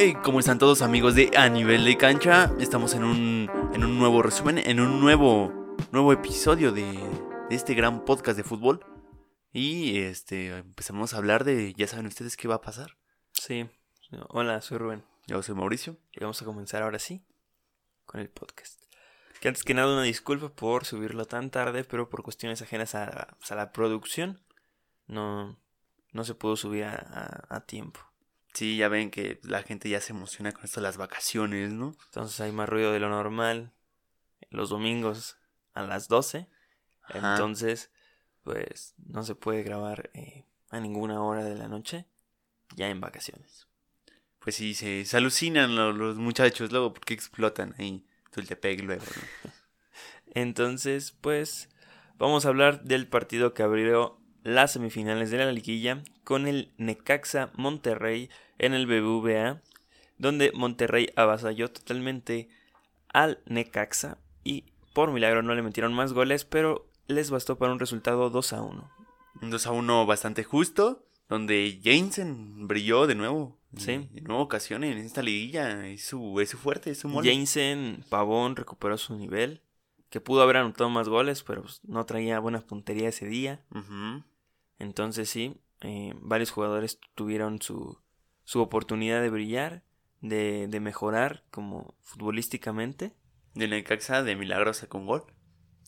Hey, ¿cómo están todos amigos de A Nivel de Cancha? Estamos en un, en un nuevo resumen, en un nuevo, nuevo episodio de, de este gran podcast de fútbol. Y este empezamos a hablar de, ya saben ustedes qué va a pasar. Sí. Hola, soy Rubén. Yo soy Mauricio. Y vamos a comenzar ahora sí con el podcast. Que antes que nada una disculpa por subirlo tan tarde, pero por cuestiones ajenas a, a la producción no, no se pudo subir a, a, a tiempo. Sí, ya ven que la gente ya se emociona con esto de las vacaciones, ¿no? Entonces hay más ruido de lo normal los domingos a las 12. Ajá. Entonces, pues no se puede grabar eh, a ninguna hora de la noche ya en vacaciones. Pues sí, se, se alucinan lo- los, muchachos luego porque explotan ahí Tultepec luego, ¿no? Entonces, pues vamos a hablar del partido que abrió las semifinales de la liguilla con el Necaxa Monterrey en el BBVA, donde Monterrey avasalló totalmente al Necaxa y por milagro no le metieron más goles, pero les bastó para un resultado 2 a 1. Un 2 a 1 bastante justo, donde Jensen brilló de nuevo. Sí. En nueva ocasión en esta liguilla. Es su, es su fuerte, es su mole. Jansen Pavón recuperó su nivel, que pudo haber anotado más goles, pero pues, no traía buena puntería ese día. Entonces sí, eh, varios jugadores tuvieron su, su oportunidad de brillar, de, de mejorar como futbolísticamente. De Necaxa de milagro sacó un gol.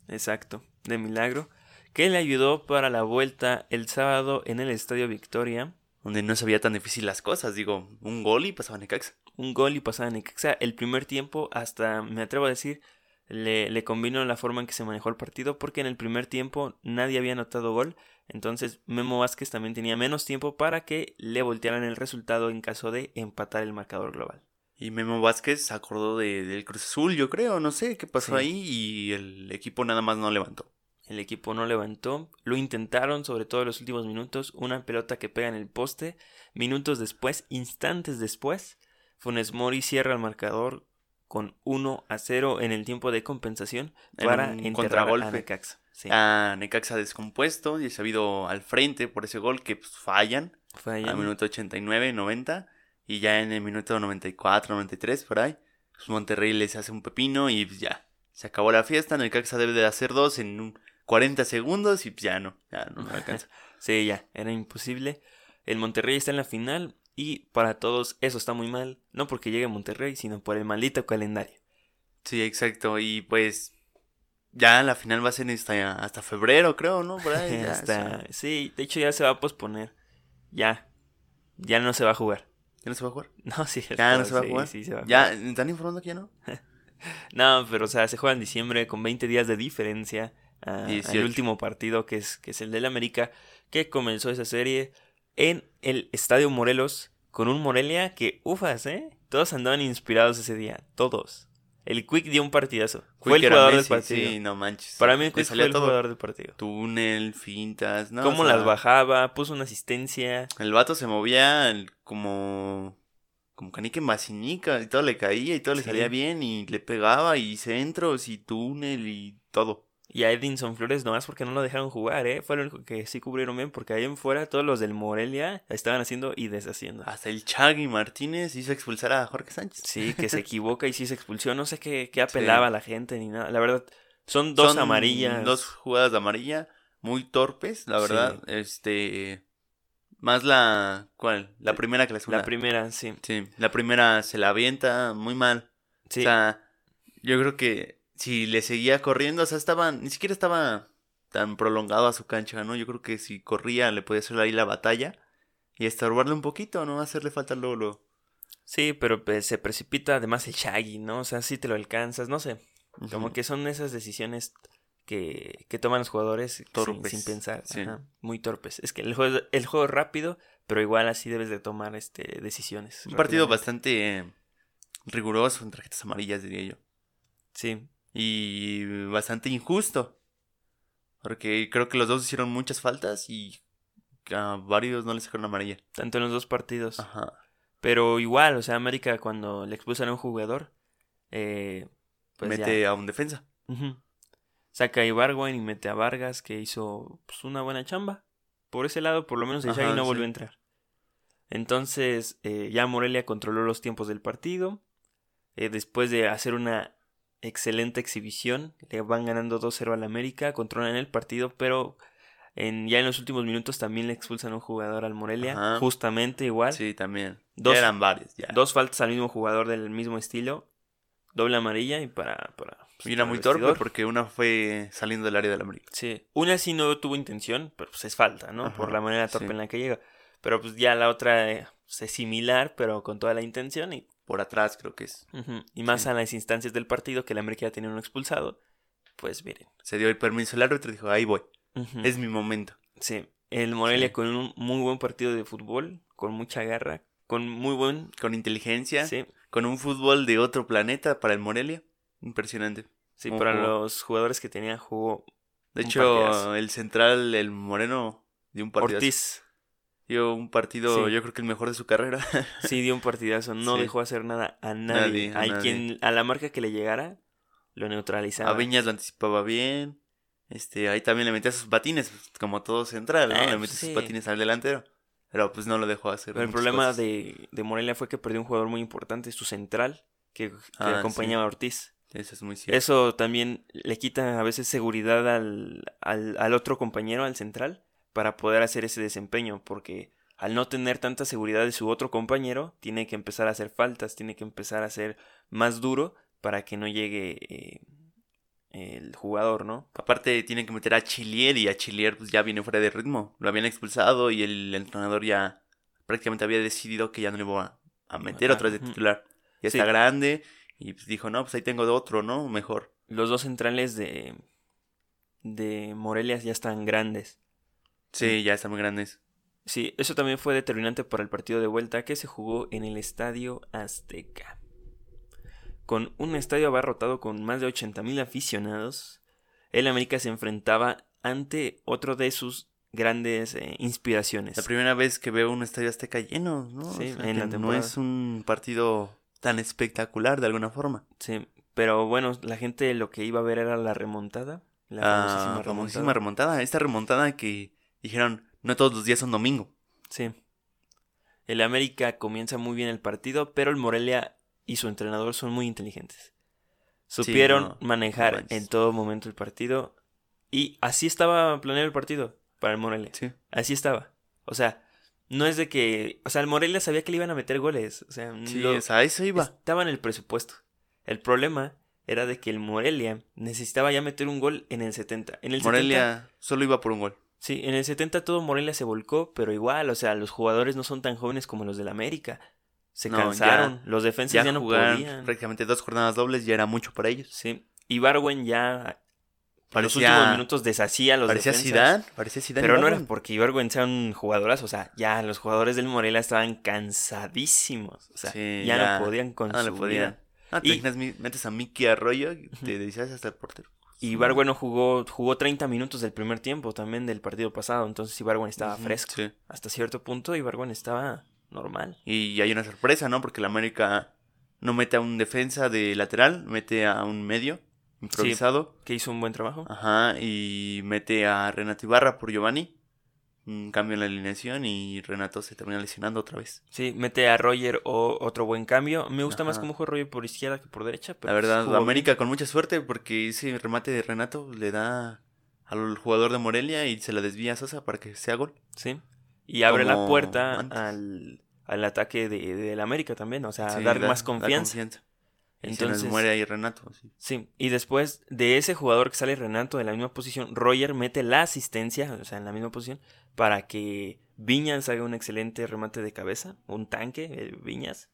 Exacto, de milagro. Que le ayudó para la vuelta el sábado en el Estadio Victoria. Donde no se veía tan difícil las cosas. Digo, un gol y pasaba Necaxa. Un gol y pasaba Necaxa. El primer tiempo, hasta me atrevo a decir, le, le combinó la forma en que se manejó el partido. Porque en el primer tiempo nadie había anotado gol. Entonces Memo Vázquez también tenía menos tiempo para que le voltearan el resultado en caso de empatar el marcador global. Y Memo Vázquez se acordó de, del Cruz Azul, yo creo. No sé qué pasó Sí. ahí. Y el equipo nada más no levantó. El equipo no levantó, lo intentaron sobre todo en los últimos minutos, una pelota que pega en el poste, minutos después, instantes después, Funes Mori cierra el marcador con 1 a 0 en el tiempo de compensación En para enterrar contragolpe. a Necaxa. Sí, A Necaxa descompuesto y se ha habido al frente por ese gol que pues, fallan. allá. al minuto 89, 90 y ya en el minuto 94, 93 por ahí, pues Monterrey les hace un pepino y pues ya, se acabó la fiesta, Necaxa debe de hacer dos en un 40 segundos y pues ya no, ya no me alcanza. Sí, ya, era imposible. El Monterrey está en la final y para todos eso está muy mal, no porque llegue Monterrey, sino por el maldito calendario. sí, exacto, y pues ya la final va a ser hasta, hasta febrero, creo, ¿no? Por ahí, ya, Hasta- o sea, sí, de hecho ya se va a posponer. Ya, ya no se va a jugar. ¿ya no se va a jugar? No, sí. ¿Ya no se va a jugar? sí se va a ¿Ya jugar. están informando que ya no? No, pero o sea, se juega en diciembre con 20 días de diferencia. ah, 18. el último partido que es, que es el del América, que comenzó esa serie en el Estadio Morelos con un Morelia que, ufas, ¿eh? Todos andaban inspirados ese día, todos. El Quick dio un partidazo. Fue el Quick jugador Messi, del partido. Sí, no manches. Para mí el Quick fue salía el todo. jugador del partido. Túnel, fintas, no, Cómo o sea, las bajaba, puso una asistencia. El vato se movía como. Como canique en y todo le caía y todo le Sí. salía bien y le pegaba y centros y túnel y todo. Y a Edinson Flores nomás porque no lo dejaron jugar, ¿eh? Fue lo único que sí cubrieron bien porque ahí en fuera todos los del Morelia estaban haciendo y deshaciendo. Hasta el Chagui Martínez hizo expulsar a Jorge Sánchez. Sí, que se equivoca y sí se expulsó. No sé qué, qué apelaba a la gente ni nada. La verdad, son dos Son amarillas. Dos jugadas de amarilla muy torpes, la Sí. verdad. Este. Más la. ¿Cuál? La primera que la segunda. La primera, sí. Sí, la primera se la avienta muy mal. Sí, O sea, yo creo que si le seguía corriendo, o sea, estaba, ni siquiera estaba tan prolongado a su cancha, ¿no? Yo creo que si corría le podía hacer ahí la batalla y estorbarle un poquito, ¿no? Hacerle falta luego, luego. sí, pero pues, se precipita además el Shaggy, ¿no? O sea, sí te lo alcanzas, no sé. Como que son esas decisiones que, que toman los jugadores sin- Torpes, sin, pensar. sí. Ajá, muy torpes. Es que el juego, el juego es rápido, pero igual así debes de tomar este, decisiones. Un partido bastante eh, riguroso en tarjetas amarillas, diría yo. Sí, Y bastante injusto. Porque creo que los dos hicieron muchas faltas y a varios no les sacaron amarilla. tanto en los dos partidos. Ajá. Pero igual, o sea, América cuando le expulsan a un jugador, eh, pues ya. Mete a un defensa. Saca a Ibargüen y mete a Vargas, que hizo pues, una buena chamba. Por ese lado, por lo menos el Ajá, Shaggy no sí. volvió a entrar. Entonces eh, ya Morelia controló los tiempos del partido. Eh, después de hacer una excelente exhibición, le van ganando 2-0 al América, controlan el partido, pero en, ya en los últimos minutos también le expulsan a un jugador al Morelia, Ajá. justamente igual. Sí, también. Dos- ya eran varios, ya. Dos faltas al mismo jugador del mismo estilo, doble amarilla y para... para pues, y una para muy torpe porque una fue saliendo del área del América. Sí, una sí no tuvo intención, pero pues es falta, ¿no? Ajá, Por la manera torpe sí. en la que llega. Pero pues ya la otra eh, pues, es similar, pero con toda la intención y, Por atrás creo que es. y más Sí. a las instancias del partido que el América ya tenía uno expulsado. Pues miren. Se dio el permiso el árbitro y dijo, ahí voy. Es mi momento. Sí, el Morelia Sí. con un muy buen partido de fútbol, con mucha garra, con muy buen... Con inteligencia, Sí, con un fútbol de otro planeta para el Morelia. Impresionante. sí para jugó. los jugadores que tenía jugó De hecho, partidazo. el central, el Moreno, dio un partido. Ortiz. Dio un partido, Sí. yo creo que el mejor de su carrera. Sí, dio un partidazo, no Sí. dejó hacer nada a nadie. Nadie, a a, nadie. quien a la marca que le llegara lo neutralizaba. A Viñas lo anticipaba bien. Este, ahí también le metía sus patines, como todo central, ¿no? Eh, le pues metía sí. sus patines al delantero. Pero pues no lo dejó hacer. Pero el problema de, de Morelia fue que perdió un jugador muy importante, su central, que, que Ah, acompañaba a Ortiz. Eso es muy cierto. Eso también le quita a veces seguridad al, al, al otro compañero, al central, para poder hacer ese desempeño, porque al no tener tanta seguridad de su otro compañero, tiene que empezar a hacer faltas, tiene que empezar a ser más duro para que no llegue eh, el jugador, ¿no? Aparte tienen que meter a Chilier y a Chilier pues ya viene fuera de ritmo. Lo habían expulsado y el entrenador ya prácticamente había decidido que ya no le iba a, meter otra vez de titular. Ya Sí. está grande y pues dijo, no, pues ahí tengo de otro, ¿no? Mejor. Los dos centrales de, de Morelia ya están grandes. Sí, ya están muy grandes. Sí, eso también fue determinante para el partido de vuelta que se jugó en el Estadio Azteca. Con un estadio abarrotado con más de 80.000 aficionados, el América se enfrentaba ante otro de sus grandes eh, inspiraciones. La primera vez que veo un estadio azteca lleno, ¿no? Sí, en no es un partido tan espectacular de alguna forma. Sí, pero bueno, la gente lo que iba a ver era la remontada. La famosísima Ah, famosísima remontada. remontada. Esta remontada que dijeron, no todos los días son domingo. Sí. El América comienza muy bien el partido, pero el Morelia y su entrenador son muy inteligentes. Supieron no, manejar no en todo momento el partido. Y así estaba planeado el partido para el Morelia. Sí. Así estaba. O sea, no es de que. O sea, el Morelia sabía que le iban a meter goles. O sea, Sí, lo- o sea, a eso iba. estaba en el presupuesto. El problema era de que el Morelia necesitaba ya meter un gol en el 70. En el 70 Morelia solo iba por un gol. Sí, en el 70 todo Morelia se volcó, pero igual, o sea, los jugadores no son tan jóvenes como los del América. Se No, cansaron, los defensas Ya, ya, no podían. prácticamente dos jornadas dobles ya era mucho para ellos. Sí, y Barwen ya en los últimos minutos deshacía a los parecía defensas. Zidane, parecía Zidane. Pero no Ibargüen. era porque Ibarwen sea un jugadorazo, o sea, ya los jugadores del Morelia estaban cansadísimos, o sea, Sí, ya, ya, no podían con No le su podían. vida. Ah, te Y- imaginas, metes a Mickey Arroyo y te decías hasta el portero. Y Ibarwen no jugó, jugó 30 minutos del primer tiempo también del partido pasado, entonces Ibarwen estaba Ujú, fresco. sí. Hasta cierto punto Ibarwen estaba normal. Y hay una sorpresa, ¿no? Porque el América no mete a un defensa de lateral, mete a un medio improvisado. Que hizo un buen trabajo. Ajá, y mete a Renato Ibarra por Giovanni. Un cambio en la alineación y Renato se termina lesionando otra vez. Sí, mete a Roger o otro buen cambio. Me gusta más cómo juega Roger por izquierda que por derecha. Pero La verdad, jugó América con mucha suerte porque ese remate de Renato le da al jugador de Morelia y se la desvía a Sosa para que sea gol. Sí. Y abre la puerta al, al ataque de, del América también. O sea, Sí, dar da- más da confianza. Y se nos Entonces, muere ahí Renato. sí. sí. Y después de ese jugador que sale Renato de la misma posición, Roger mete la asistencia, o sea, en la misma posición, para que Viñas haga un excelente remate de cabeza, un tanque, eh, Viñas,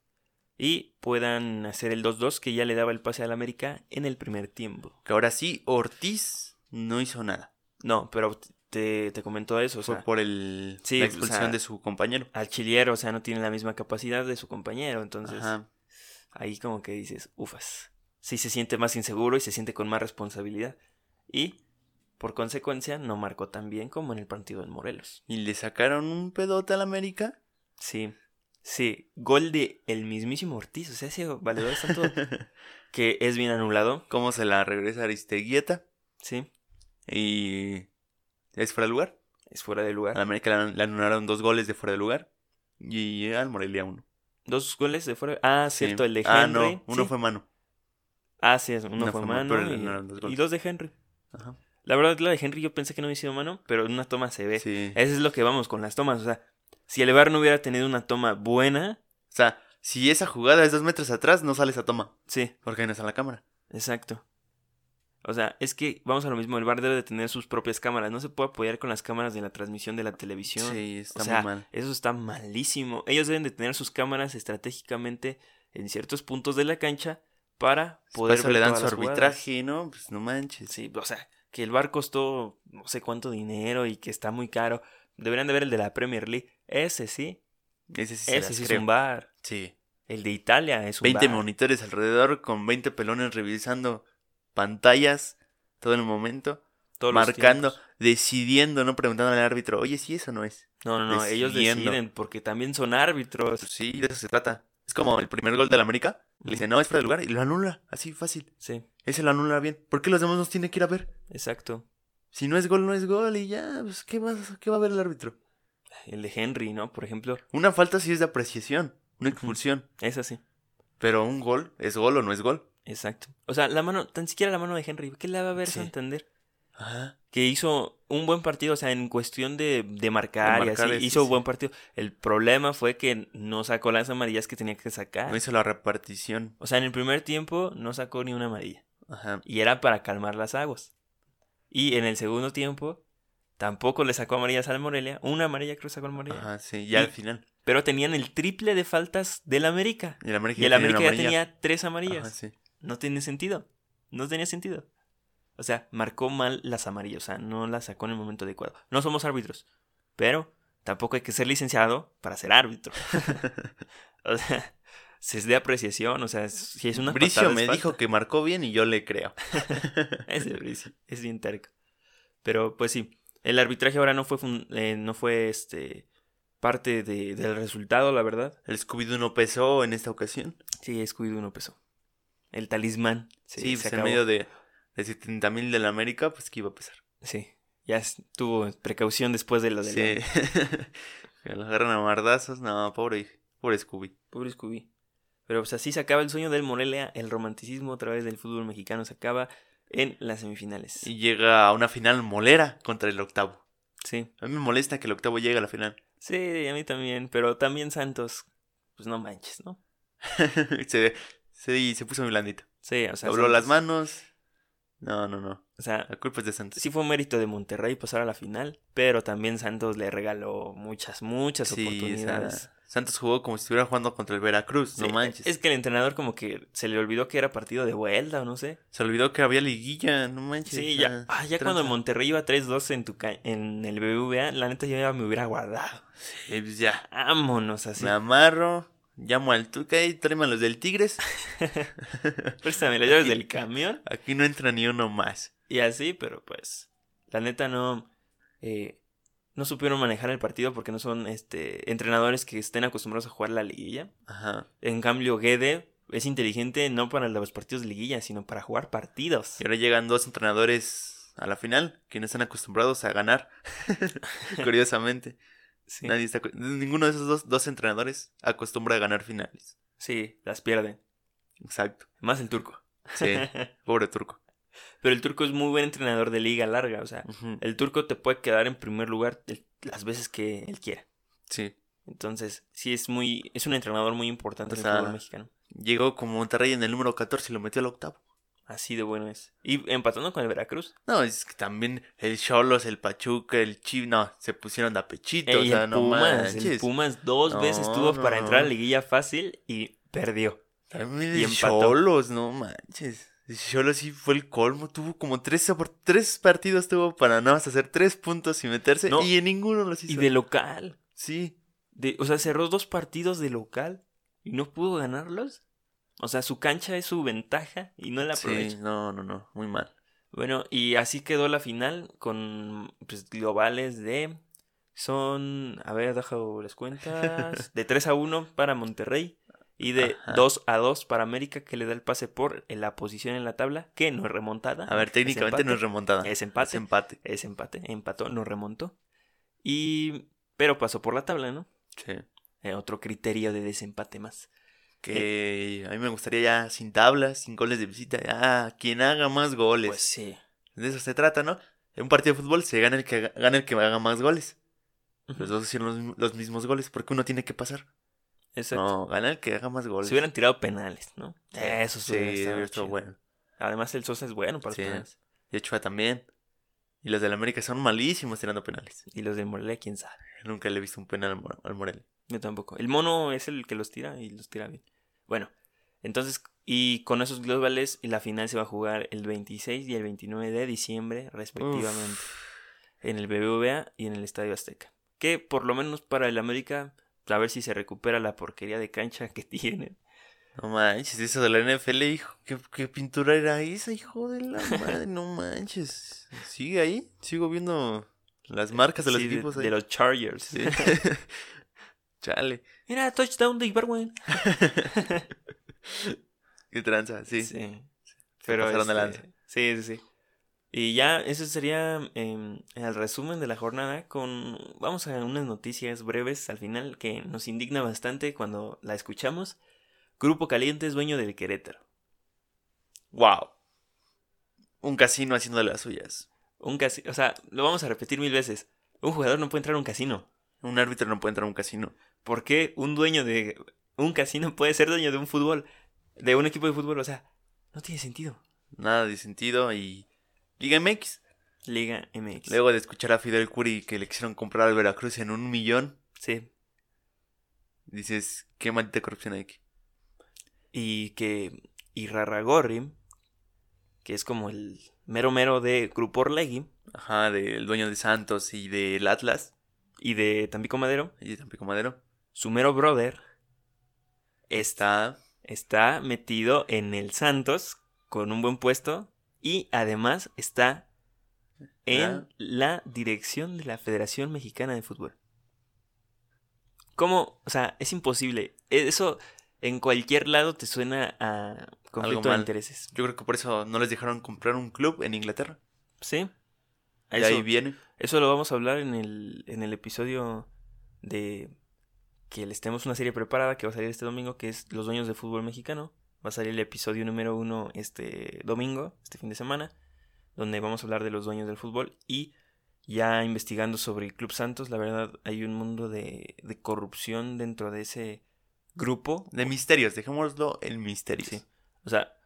y puedan hacer el 2-2 que ya le daba el pase al América en el primer tiempo. Que ahora sí, Ortiz no hizo nada. No, pero te, te comentó eso, o Fue sea, por el, sí, la o expulsión sea, de su compañero. al chiliero, o sea, no tiene la misma capacidad de su compañero, entonces Ajá. Ahí como que dices, ufas, sí se siente más inseguro y se siente con más responsabilidad. Y, por consecuencia, no marcó tan bien como en el partido del Morelos. Y le sacaron un pedote al América. Sí, sí, gol de el mismísimo Ortiz, o sea, ese valedor está todo, que es bien anulado, Cómo se la regresa Aristeguieta. sí, Y es fuera de lugar. es fuera de Al lugar. América le, le anularon dos goles de fuera de lugar. Y al Morelia uno. Dos goles de fuera. Ah, Sí. cierto, el de Henry. Ah, no, uno sí. fue mano. Ah, sí, uno, Uno fue fue mano. y, dos y dos de Henry. Ajá. La verdad, la de Henry yo pensé que no había sido mano, pero en una toma se ve. Sí. Eso es lo que vamos con las tomas. O sea, si el VAR no hubiera tenido una toma buena, O sea, si esa jugada es dos metros atrás, no sale esa toma. sí, Porque no está la cámara. exacto. O sea, es que vamos a lo mismo, el VAR debe de tener sus propias cámaras, no se puede apoyar con las cámaras de la transmisión de la televisión. Sí, está o sea, muy mal. eso está malísimo. Ellos deben de tener sus cámaras estratégicamente en ciertos puntos de la cancha para Por poder eso ver le dan su arbitraje, ¿no? Pues no manches. Sí, o sea, que el bar costó no sé cuánto dinero y que está muy caro. Deberían de ver el de la Premier League. Ese sí, Ese sí se ese sí es un bar. Sí. El de Italia es un 20 bar. monitores alrededor con 20 pelones revisando pantallas todo el momento, Todos marcando, decidiendo, no preguntando al árbitro, oye, si eso no es. No, no, no, ellos deciden porque también son árbitros. Sí, de eso se trata. Es como el primer gol del América. Le dice, no, es fuera de lugar y lo anula, así fácil. Sí, Ese lo anula bien. ¿Por qué los demás nos tienen que ir a ver? exacto. Si no es gol, no es gol y ya, pues, ¿qué, va, ¿qué va a ver el árbitro? El de Henry, ¿no? Por ejemplo, Una falta sí es de apreciación, una expulsión. es así. Pero un gol, ¿es gol o no es gol? Exacto. O sea, la mano, tan siquiera la mano de Henry, ¿qué le va a ver Sí. Santander? Ajá. que hizo un buen partido, o sea, en cuestión de, de marcar, De marcar, y así, sí, hizo sí. buen partido. El problema fue que no sacó las amarillas que tenía que sacar. No hizo la repartición. O sea, en el primer tiempo no sacó ni una amarilla. Ajá. Y era para calmar las aguas. Y en el segundo tiempo tampoco le sacó amarillas al Morelia. Una amarilla creo que sacó al Morelia. Ajá, sí, ya Y- al final. Pero tenían el triple de faltas del América. Y el América, Y el ya tenía América ya tenía tres amarillas. Ajá, sí. No tiene sentido. No tenía sentido. O sea, marcó mal las amarillas. O sea, no las sacó en el momento adecuado. No somos árbitros. Pero tampoco hay que ser licenciado para ser árbitro. o sea, si es de apreciación. O sea, si es una Bricio me dijo que marcó bien y yo le creo. Ese Bricio, es bien terco. Pero pues sí, el arbitraje ahora no fue, eh, no fue este parte de- del resultado, la verdad. El Scooby-Doo no pesó en esta ocasión. Sí, Scooby-Doo no pesó. El talismán. Sí, se pues en medio de, de 70 mil de la América, pues que iba a pesar. Sí, ya tuvo precaución después de lo de Sí. lo agarran a mardazos. No, pobre, pobre Scooby. Pobre Scooby. Pero pues así se acaba el sueño del Morelia, el romanticismo a través del fútbol mexicano se acaba en las semifinales. Y llega a una final molera contra el octavo. Sí, A mí me molesta que el octavo llegue a la final. sí, a mí también, pero también Santos, pues no manches, ¿no? se, se, se puso muy blandito. Sí, o sea, Dobló las manos. No, no, no. O sea, La culpa es de Santos. sí fue un mérito de Monterrey pasar a la final, pero también Santos le regaló muchas, muchas Sí, o sea, oportunidades. Santos jugó como si estuviera jugando contra el Veracruz, no Sí, manches. Es que el entrenador como que se le olvidó que era partido de vuelta o no sé. Se olvidó que había liguilla, no manches. Sí, ya, ah, ya cuando Monterrey iba 3-2 en, tu ca- en el BBVA, la neta yo ya me hubiera guardado. Sí, pues ya, Vámonos así. me amarro, llamo al Tuca y tráeme a los del Tigres. Préstame las llaves del camión. Aquí no entra ni uno más. Y así, pero pues, la neta no, eh, no supieron manejar el partido porque no son este entrenadores que estén acostumbrados a jugar la liguilla. Ajá. En cambio, Guede es inteligente no para los partidos de liguilla, sino para jugar partidos. Y ahora llegan dos entrenadores a la final que no están acostumbrados a ganar. Curiosamente. Sí, Nadie está, ninguno de esos dos, dos entrenadores acostumbra a ganar finales. sí, las pierden. Exacto. Más el turco. Sí, pobre turco. Pero el turco es muy buen entrenador de liga larga, o sea, el turco te puede quedar en primer lugar las veces que él quiera. Sí. Entonces, sí es muy, es un entrenador muy importante O en el fútbol mexicano. Llegó como Monterrey en el número 14 y lo metió al octavo. Así de bueno es. Y empatando con el Veracruz. No, es que también el Cholos, el Pachuca, el Chiv, no, se pusieron de apechito, o Ey, sea, el no Pumas, el. Pumas dos No, veces tuvo no, para entrar a la liguilla fácil y perdió. También y el. Cholos, no manches. El Cholos sí fue el colmo, tuvo como tres, tres partidos tuvo para nada más hacer tres puntos y meterse No, y en ninguno los hizo. Y de local. Sí, De, o sea, cerró dos partidos de local y no pudo ganarlos. O sea, su cancha es su ventaja y no la aprovecha. sí, no, no, no, muy mal. Bueno, y así quedó la final con pues, globales de... Son, a ver, dejo las cuentas. De 3 a 1 para Monterrey y de Ajá. 2 a 2 para América que le da el pase por la posición en la tabla, que no es remontada. A ver, es técnicamente no es remontada. Es empate. Es empate. Es empate, empató, no remontó. Y... Pero pasó por la tabla, ¿no? Sí. eh, otro criterio de desempate más. Que a mí me gustaría ya sin tablas, sin goles de visita, ya quien haga más goles. Pues sí. De eso se trata, ¿no? En un partido de fútbol se gana el que haga- gana el que haga más goles. Los dos hicieron los, los mismos goles, porque uno tiene que pasar. Exacto. No, gana el que haga más goles. Se hubieran tirado penales, ¿no? Eso sí, hubiera estado bueno. Además, el Sosa es bueno para Sí. los penales. Y Ochoa también. Y los del América son malísimos tirando penales. Y los de Morelia, quién sabe. Nunca le he visto un penal al Morelia. Yo tampoco. El mono es el que los tira y los tira bien. Bueno, entonces, y con esos globales, la final se va a jugar el 26 y el 29 de diciembre, respectivamente, en el BBVA y en el Estadio Azteca. Que por lo menos para el América, a ver si se recupera la porquería de cancha que tienen. No manches, eso de la NFL, hijo. ¿Qué, qué pintura era esa, hijo de la madre? No manches. ¿Sigue ahí? Sigo viendo las marcas de los Sí, equipos ahí. de los Chargers. Sí. Chale. Mira, touchdown de Ibarwen. Qué tranza, sí. Sí. Se pasaron de este, lanza. Sí, sí, sí. Y ya, eso sería em, el resumen de la jornada con, vamos a unas noticias breves al final que nos indigna bastante cuando la escuchamos. Grupo Caliente es dueño del Querétaro. Wow. Un casino haciendo de las suyas. Un casino, o sea, lo vamos a repetir mil veces. Un jugador no puede entrar a un casino. Un árbitro no puede entrar a un casino. ¿Por qué un dueño de un casino puede ser dueño de un fútbol, de un equipo de fútbol? O sea, no tiene sentido. Nada de sentido y... Liga MX. Liga MX. Luego de escuchar a Fidel Curi que le quisieron comprar al Veracruz en un millón, Sí. dices, qué maldita corrupción hay aquí. y que Irarragorri, que es como el mero mero de Grupo Orlegui Ajá, del dueño de Santos y del Atlas y de Tampico Madero, y de Tampico Madero. Su mero brother está, Está metido en el Santos con un buen puesto y además está en Ah. la dirección de la Federación Mexicana de Fútbol. ¿Cómo? O sea, es imposible. Eso en cualquier lado te suena a conflicto de intereses. Yo creo que por eso no les dejaron comprar un club en Inglaterra. ¿Sí? De ahí viene. Eso lo vamos a hablar en el, en el episodio de que les tenemos una serie preparada que va a salir este domingo, que es Los Dueños del Fútbol Mexicano. Va a salir el episodio número uno este domingo, este fin de semana, donde vamos a hablar de los dueños del fútbol y ya investigando sobre el Club Santos, la verdad hay un mundo de, de corrupción dentro de ese grupo. De misterios, dejémoslo en misterios. Sí. O sea,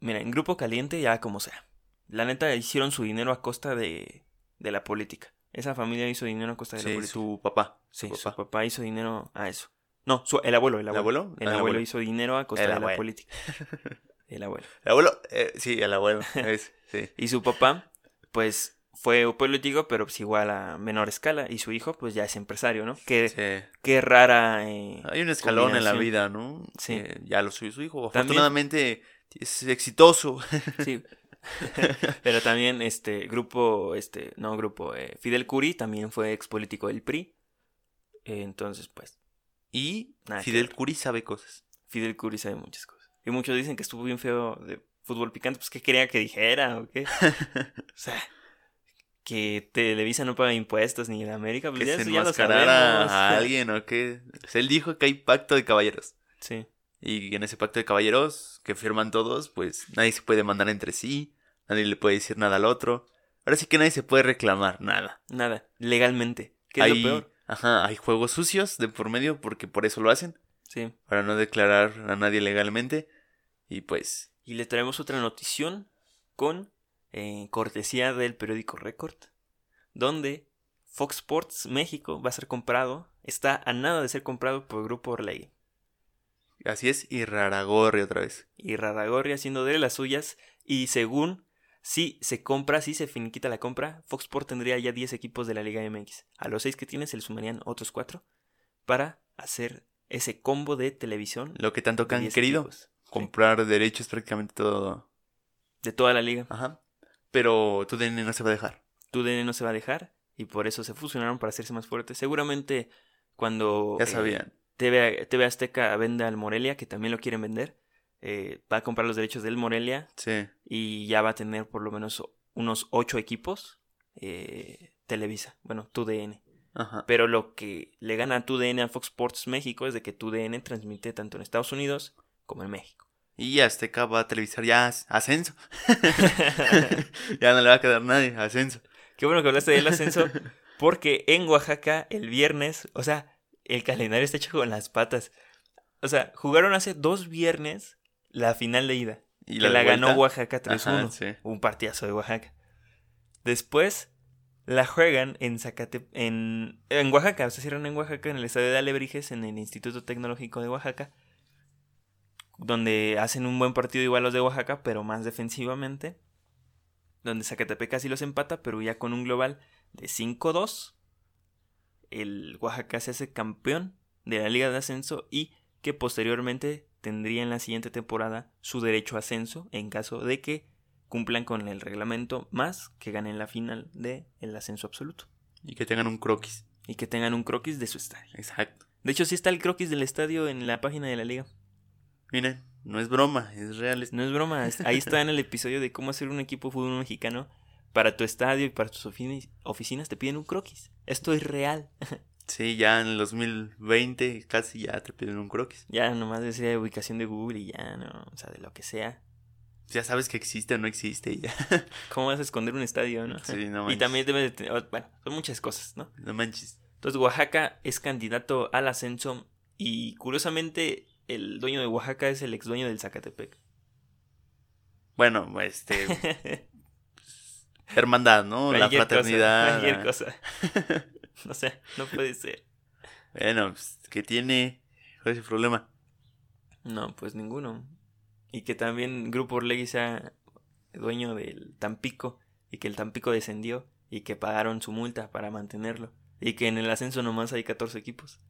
mira, en Grupo Caliente ya como sea. La neta hicieron su dinero a costa de, de la política. Esa familia hizo dinero a costa de la Sí, su papá. Sí, su su papá. hizo dinero a eso. No, su- el abuelo, el ¿El abuelo. El el abuelo abuelo. hizo dinero a costa El de la política. El abuelo. El abuelo, eh, sí, el abuelo. es, sí. Y su papá, pues, fue político, pero pues igual a menor escala. Y su hijo, pues ya es empresario, ¿no? Qué, Sí. qué rara. eh, Hay un escalón en la vida, ¿no? Sí. Ya lo suyo su hijo. También- Afortunadamente es exitoso. Sí. Pero también este grupo, este, no grupo, eh, Fidel Curi también fue ex político del PRI. Eh, entonces, pues, Y Nada Fidel. Curi sabe cosas. Fidel Curi sabe muchas cosas. Y muchos dicen que estuvo bien feo de fútbol picante, pues ¿qué quería que dijera o qué? O sea, que Televisa no paga impuestos ni en América, pues que ya, se ya lo a alguien o qué. Pues él dijo que hay pacto de caballeros. Sí, Y en ese pacto de caballeros que firman todos, pues nadie se puede mandar entre sí, nadie le puede decir nada al otro. Ahora sí que nadie se puede reclamar nada. nada, legalmente. ¿Qué hay, es lo peor? Ajá, hay juegos sucios de por medio porque por eso lo hacen, Sí. para no declarar a nadie legalmente. Y pues, Y le traemos otra notición con eh, cortesía del periódico Record, donde Fox Sports México va a ser comprado, está a nada de ser comprado por el Grupo Orlegui. Así es, y Raragorri otra vez. Y Raragorri haciendo de las suyas, y según si se compra, si se finiquita la compra, Fox Sports tendría ya 10 equipos de la Liga MX. A los 6 que tiene se le sumarían otros 4 para hacer ese combo de televisión. Lo que tanto que han 10 querido, equipos. Sí, comprar derechos prácticamente todo. de toda la liga. Ajá. Pero tu DN no se va a dejar. TUDN no se va a dejar y por eso se fusionaron para hacerse más fuertes. Seguramente cuando Ya eh, sabían. TV, TV Azteca vende al Morelia, que también lo quieren vender, eh, va a comprar los derechos del Morelia Sí. y ya va a tener por lo menos unos ocho equipos eh, Televisa, bueno, TUDN. Ajá. Pero lo que le gana a TUDN a Fox Sports México es de que TUDN transmite tanto en Estados Unidos como en México. Y Azteca va a televisar ya as- ascenso. ya no le va a quedar nadie, ascenso. Qué bueno que hablaste del ascenso, porque en Oaxaca el viernes, o sea, el calendario está hecho con las patas. O sea, jugaron hace dos viernes la final de ida. Y que la ganó Oaxaca 3-1. Ajá, sí. Un partidazo de Oaxaca. Después la juegan en Zacate en, en Oaxaca, se cierran en Oaxaca, en el estadio de Alebrijes, en el Instituto Tecnológico de Oaxaca, donde hacen un buen partido igual los de Oaxaca, pero más defensivamente, donde Zacatepec casi los empata, pero ya con un global de 5-2, el Oaxaca se hace campeón de la Liga de Ascenso y que posteriormente tendría en la siguiente temporada su derecho a ascenso en caso de que cumplan con el reglamento más que ganen la final del el ascenso absoluto Y que tengan un croquis. y que tengan un croquis de su estadio. Exacto. De hecho, sí está el croquis del estadio en la página de la liga. Miren, no es broma, es real. No es broma, ahí está en el episodio de cómo hacer un equipo de fútbol mexicano. Para tu estadio y para tus ofi- oficinas te piden un croquis. Esto es real. Sí, ya en el 2020 casi ya te piden un croquis. Ya nomás decía ubicación de Google y ya, no, o sea, de lo que sea. Ya sabes que existe o no existe y ya. ¿Cómo vas a esconder un estadio, no? Sí, no y manches. también debe de tener, bueno, son muchas cosas, ¿no? No manches. Entonces Oaxaca es candidato al ascenso y curiosamente el dueño de Oaxaca es el ex dueño del Zacatepec. Bueno, este. Hermandad, ¿no? La cosa, fraternidad. cualquier cosa. No sé, no puede ser. Bueno, pues, ¿qué tiene? ¿Cuál es el problema? No, pues ninguno. Y que también Grupo Orlegui sea dueño del Tampico y que el Tampico descendió y que pagaron su multa para mantenerlo. Y que en el ascenso nomás hay 14 equipos.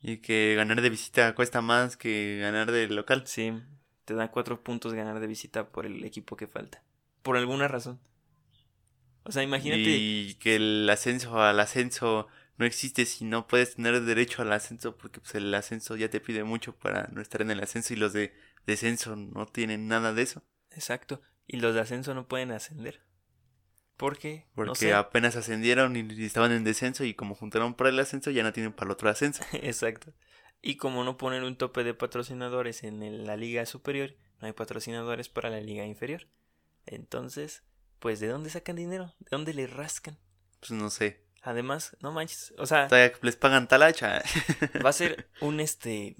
Y que ganar de visita cuesta más que ganar de local. Sí, te da cuatro puntos ganar de visita por el equipo que falta. Por alguna razón. O sea, imagínate. Y que el ascenso al ascenso no existe si no puedes tener derecho al ascenso porque pues el ascenso ya te pide mucho para no estar en el ascenso y los de descenso no tienen nada de eso. Exacto. Y los de ascenso no pueden ascender. ¿Por qué? Porque no sé. apenas ascendieron y estaban en descenso y como juntaron para el ascenso ya no tienen para el otro ascenso. Exacto. Y como no ponen un tope de patrocinadores en la liga superior, no hay patrocinadores para la liga inferior. Entonces, pues ¿de dónde sacan dinero? ¿De dónde le rascan? Pues no sé. Además, no manches, o sea, Todavía les pagan talacha. va a ser un este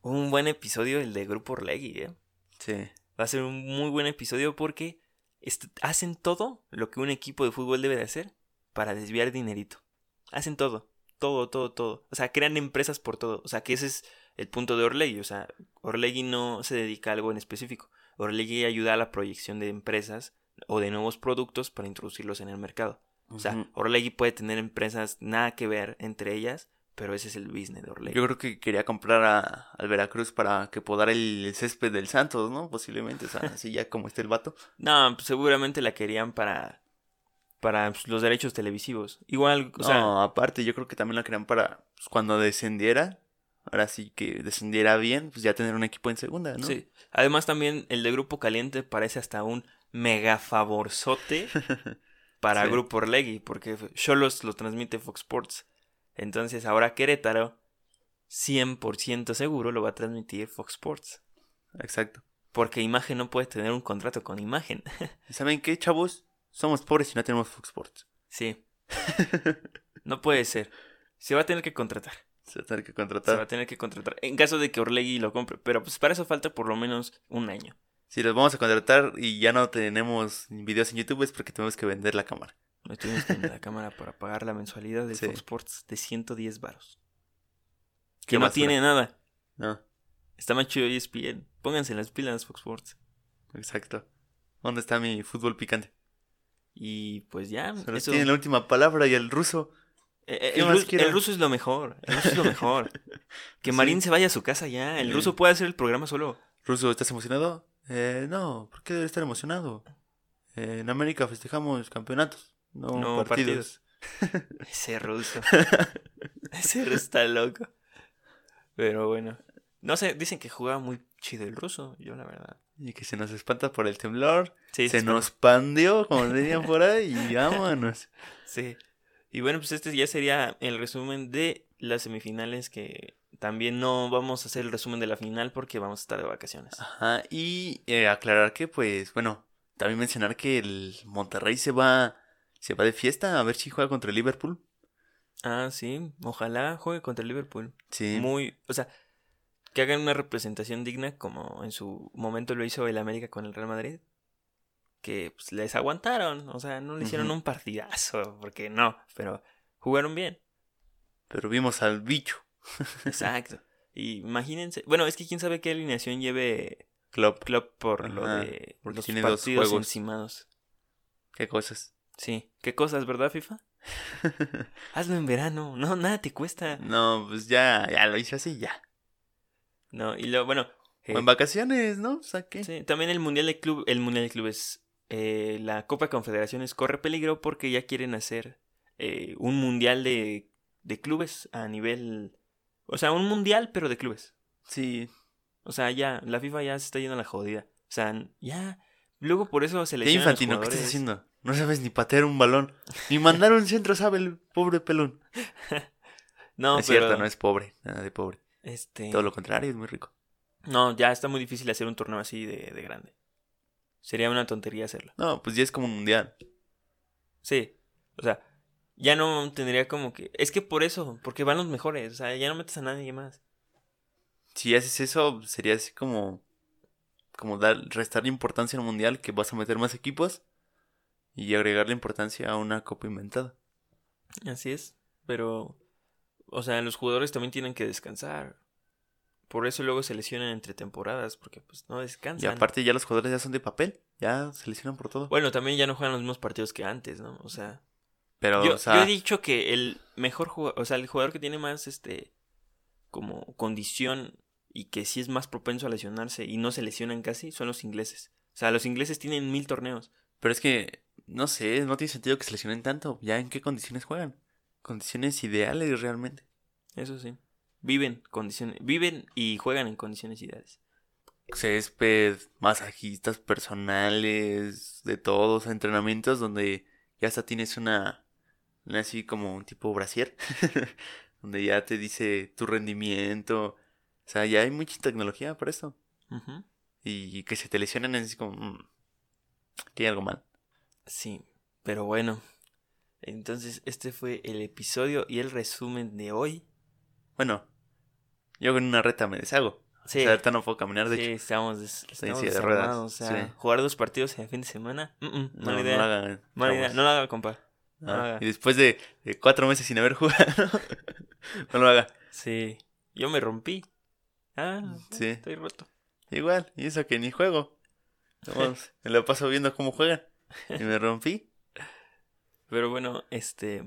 un buen episodio el de Grupo Orlegui, ¿eh? sí. Va a ser un muy buen episodio porque hacen todo lo que un equipo de fútbol debe de hacer para desviar dinerito. Hacen todo, todo, todo, todo. O sea, crean empresas por todo. O sea, que ese es el punto de Orlegui. O sea, Orlegui no se dedica a algo en específico. Orlegui ayuda a la proyección de empresas o de nuevos productos para introducirlos en el mercado. O sea, Ujú. Orlegui puede tener empresas nada que ver entre ellas, pero ese es el business de Orlegui. Yo creo que quería comprar a, al Veracruz para que podara el césped del Santos, ¿no? Posiblemente, o sea, así ya como está el vato. No, pues seguramente la querían para para pues, los derechos televisivos. Igual, o sea, no, aparte, yo creo que también la querían para pues, cuando descendiera. Ahora sí que descendiera bien, pues ya tener un equipo en segunda, ¿no? sí. Además también el de Grupo Caliente parece hasta un mega favorzote para Sí. Grupo Orlegui, porque Cholos lo transmite Fox Sports. Entonces ahora Querétaro 100% seguro lo va a transmitir Fox Sports. Exacto. Porque Imagen no puede tener un contrato con Imagen. ¿Y ¿Saben qué, chavos? Somos pobres y no tenemos Fox Sports. sí. No puede ser. Se va a tener que contratar. Se va a tener que Se va a contratar. tener que contratar. En caso de que Orlegui lo compre. Pero pues para eso falta por lo menos un año. Si los vamos a contratar y ya no tenemos videos en YouTube es porque tenemos que vender la cámara. No tienes que la cámara para pagar la mensualidad de Sí. Fox Sports de 110 varos. Que no basura. tiene nada. No, Está más chido ESPN. Pónganse las pilas Fox Sports. exacto. ¿Dónde está mi fútbol picante? Y pues ya. Solo eso- tiene la última palabra y el ruso. Eh, eh, ¿qué el, más ru- quiero? el ruso es lo mejor. El ruso es lo mejor. Que Sí. Marín se vaya a su casa ya. El Sí. ruso puede hacer el programa solo. Ruso, ¿estás emocionado? Eh, no, ¿por qué debe estar emocionado? Eh, en América festejamos campeonatos, no, No, partidos. Ese ruso. Ese ruso está loco. Pero bueno. No sé, dicen que jugaba muy chido el ruso. Yo la verdad. Y que se nos espanta por el temblor. Sí, se nos pandeó, como dirían por ahí, y vámonos. Sí. Y bueno, pues este ya sería el resumen de las semifinales que también no vamos a hacer el resumen de la final porque vamos a estar de vacaciones. Ajá, y eh, aclarar que pues, bueno, también mencionar que el Monterrey se va se va de fiesta a ver si juega contra el Liverpool. Ah, sí, ojalá juegue contra el Liverpool. Sí. Muy, o sea, que hagan una representación digna como en su momento lo hizo el América con el Real Madrid. Que pues, les aguantaron, o sea, no le hicieron un partidazo, porque no, pero jugaron bien. Pero vimos al bicho. Exacto. Y imagínense, bueno, es que quién sabe qué alineación lleve Klopp. Klopp por lo de los tiene dos partidos encimados. Qué cosas. Sí, qué cosas, ¿verdad, FIFA? Hazlo en verano, no, nada te cuesta. no, pues ya, ya lo hice así, ya. No, y lo, bueno, eh, O en vacaciones, ¿no? O sea, ¿qué? sí, también el Mundial de Club, el Mundial de Clubes, eh, la Copa de Confederaciones corre peligro porque ya quieren hacer eh, un Mundial de, de clubes a nivel, o sea, un Mundial pero de clubes. Sí. O sea, ya, la FIFA ya se está yendo a la jodida. O sea, ya, luego por eso se ¿Qué le infantino? ¿Qué estás haciendo? No sabes ni patear un balón. Ni mandar un centro, sabe el pobre pelón. No, es pero, cierto, no es pobre. Nada de pobre. Este, Todo lo contrario, es muy rico. no, ya está muy difícil hacer un torneo así de, de grande. Sería una tontería hacerlo. No, pues ya es como un mundial. Sí, o sea, ya no tendría como que... Es que por eso, porque van los mejores, o sea, ya no metes a nadie más. Si haces eso, sería así como. Como dar, restarle importancia al mundial, que vas a meter más equipos. Y agregarle importancia a una copa inventada. Así es, pero... O sea, los jugadores también tienen que descansar. Por eso luego se lesionan entre temporadas, porque pues no Y descansan. aparte, ya los jugadores ya son de papel. Ya se lesionan por todo. Bueno, también ya no juegan los mismos partidos que antes, ¿no? O sea... Pero, yo, o sea. yo he dicho que el mejor jugador, o sea, el jugador que tiene más, este, como condición y que sí es más propenso a lesionarse y no se lesionan casi, son los ingleses. O sea, los ingleses tienen mil torneos. Pero es que, no sé, no tiene sentido que se lesionen tanto. ¿Ya en qué condiciones juegan? Condiciones ideales realmente. Eso sí. Viven condiciones, viven y juegan en condiciones ideales. Césped, masajistas personales, de todos, entrenamientos donde ya hasta tienes una, una así como un tipo brasier, donde ya te dice tu rendimiento. O sea, ya hay mucha tecnología para eso. Ujú. Y que se te lesionen es así como, mm, que hay algo mal. Sí, pero bueno. Entonces, este fue el episodio y el resumen de hoy. Bueno, yo con una reta me deshago. Sí, O sea, ahorita no puedo caminar, de sí, hecho. estamos, des- estamos de ruedas, O sea, sí. jugar dos partidos en el fin de semana. mm, mm, No, mala no idea. lo hagan, mala idea. chavos. No lo haga, compa. No y después de, de cuatro meses sin haber jugado, no lo haga. Sí, yo me rompí. Ah, Sí. estoy roto. Igual, y eso que ni juego. Vamos, me lo paso viendo cómo juegan. Y me rompí. Pero bueno, este.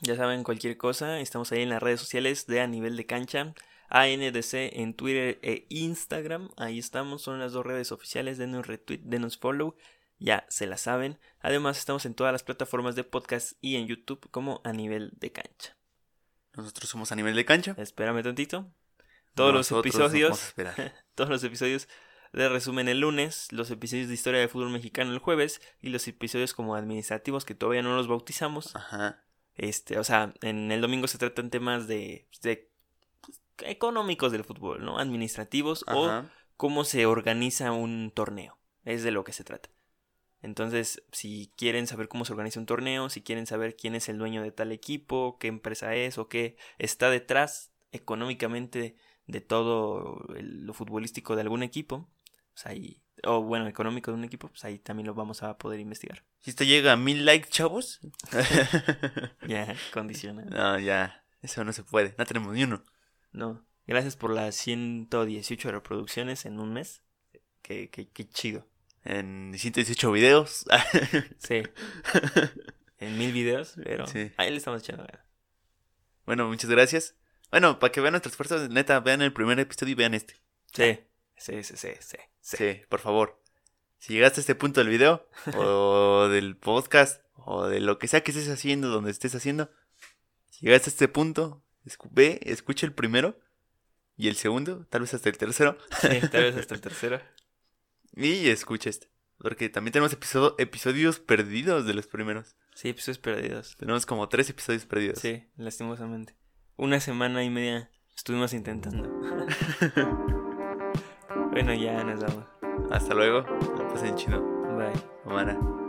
Ya saben, cualquier cosa, estamos ahí en las redes sociales de A Nivel de Cancha. ANDC en Twitter e Instagram. Ahí estamos, son las dos redes oficiales. Denos retweet, denos follow. Ya se la saben. Además, estamos en todas las plataformas de podcast y en YouTube como A Nivel de Cancha. Nosotros somos a nivel de cancha. Espérame tantito. Todos los Nosotros episodios. todos los episodios de resumen el lunes, los episodios de historia de fútbol mexicano el jueves y los episodios como administrativos que todavía no los bautizamos. Ajá. Este, o sea, en el domingo se tratan temas de, de económicos del fútbol, ¿no? Administrativos o cómo se organiza un torneo. Es de lo que se trata. Entonces, si quieren saber cómo se organiza un torneo, si quieren saber quién es el dueño de tal equipo, qué empresa es o qué está detrás económicamente de todo el- lo futbolístico de algún equipo, pues ahí, o bueno, económico de un equipo, pues ahí también lo vamos a poder investigar. Si esto llega a mil likes, chavos. Ya, condiciona. no, ya. Eso no se puede. No tenemos ni uno. No, gracias por las 118 reproducciones en un mes. Qué, qué, qué chido. En 118 videos. Sí. En mil videos, pero Sí. ahí le estamos echando ganas. bueno, muchas gracias. Bueno, para que vean nuestros esfuerzos, neta, vean el primer episodio y vean este. Sí, sí, sí, sí, sí. sí. Sí, por favor. Si llegaste a este punto del video, o del podcast, o de lo que sea que estés haciendo, donde estés haciendo, si llegaste a este punto, ve, escucha el primero y el segundo, tal vez hasta el tercero, Sí, tal vez hasta el tercero. Y escucha este. Porque también tenemos episodio- episodios perdidos de los primeros. Sí, episodios perdidos. Tenemos como tres episodios perdidos. Sí, lastimosamente. Una semana y media estuvimos intentando. bueno, ya nos vamos. Hasta luego. La pasen chido. Bye.